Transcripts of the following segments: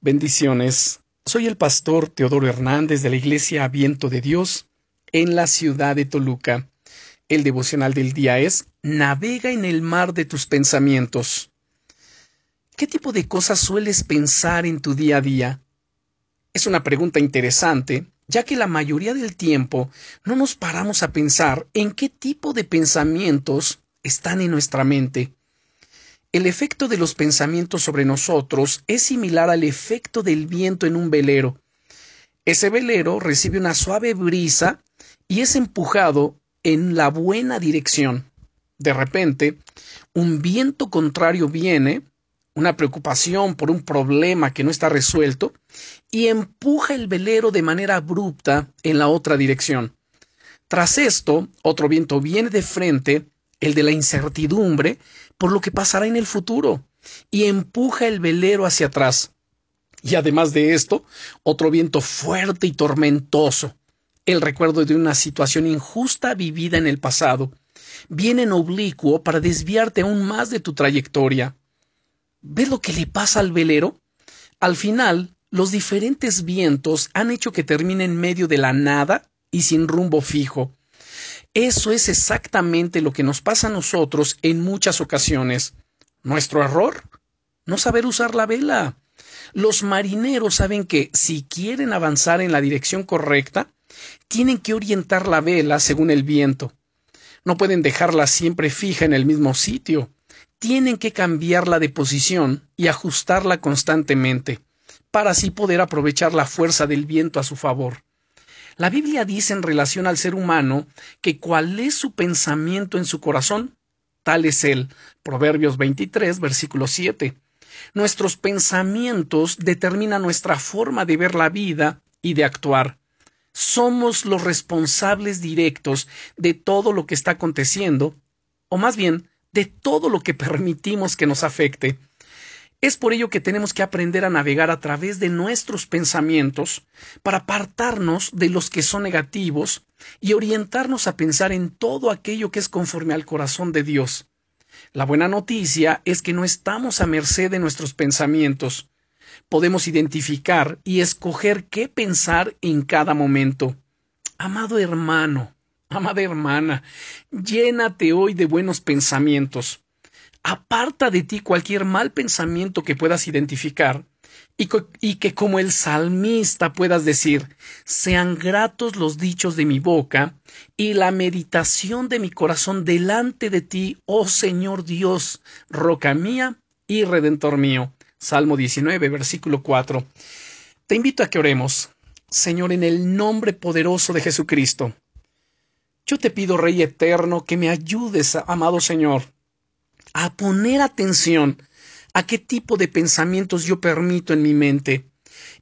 Bendiciones. Soy el pastor Teodoro Hernández de la Iglesia Viento de Dios en la ciudad de Toluca. El devocional del día es Navega en el mar de tus pensamientos. ¿Qué tipo de cosas sueles pensar en tu día a día? Es una pregunta interesante, ya que la mayoría del tiempo no nos paramos a pensar en qué tipo de pensamientos están en nuestra mente. El efecto de los pensamientos sobre nosotros es similar al efecto del viento en un velero. Ese velero recibe una suave brisa y es empujado en la buena dirección. De repente, un viento contrario viene, una preocupación por un problema que no está resuelto, y empuja el velero de manera abrupta en la otra dirección. Tras esto, otro viento viene de frente el de la incertidumbre por lo que pasará en el futuro, y empuja el velero hacia atrás. Y además de esto, otro viento fuerte y tormentoso, el recuerdo de una situación injusta vivida en el pasado, viene en oblicuo para desviarte aún más de tu trayectoria. ¿Ves lo que le pasa al velero? Al final, los diferentes vientos han hecho que termine en medio de la nada y sin rumbo fijo, eso es exactamente lo que nos pasa a nosotros en muchas ocasiones. Nuestro error, no saber usar la vela. Los marineros saben que si quieren avanzar en la dirección correcta, tienen que orientar la vela según el viento. No pueden dejarla siempre fija en el mismo sitio. Tienen que cambiarla de posición y ajustarla constantemente, para así poder aprovechar la fuerza del viento a su favor. La Biblia dice en relación al ser humano que cuál es su pensamiento en su corazón, tal es él. Proverbios 23, versículo 7. Nuestros pensamientos determinan nuestra forma de ver la vida y de actuar. Somos los responsables directos de todo lo que está aconteciendo, o más bien, de todo lo que permitimos que nos afecte. Es por ello que tenemos que aprender a navegar a través de nuestros pensamientos para apartarnos de los que son negativos y orientarnos a pensar en todo aquello que es conforme al corazón de Dios. La buena noticia es que no estamos a merced de nuestros pensamientos. Podemos identificar y escoger qué pensar en cada momento. Amado hermano, amada hermana, llénate hoy de buenos pensamientos aparta de ti cualquier mal pensamiento que puedas identificar y, que como el salmista puedas decir, sean gratos los dichos de mi boca y la meditación de mi corazón delante de ti, oh Señor Dios, roca mía y redentor mío. Salmo 19, versículo 4. Te invito a que oremos. Señor, en el nombre poderoso de Jesucristo. Yo te pido, Rey eterno, que me ayudes, amado Señor, a poner atención a qué tipo de pensamientos yo permito en mi mente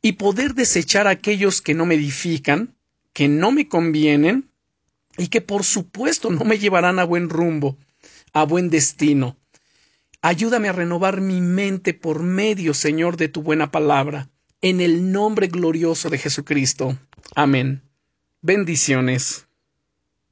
y poder desechar aquellos que no me edifican, que no me convienen y que por supuesto no me llevarán a buen rumbo, a buen destino. Ayúdame a renovar mi mente por medio, Señor, de tu buena palabra, en el nombre glorioso de Jesucristo. Amén. Bendiciones.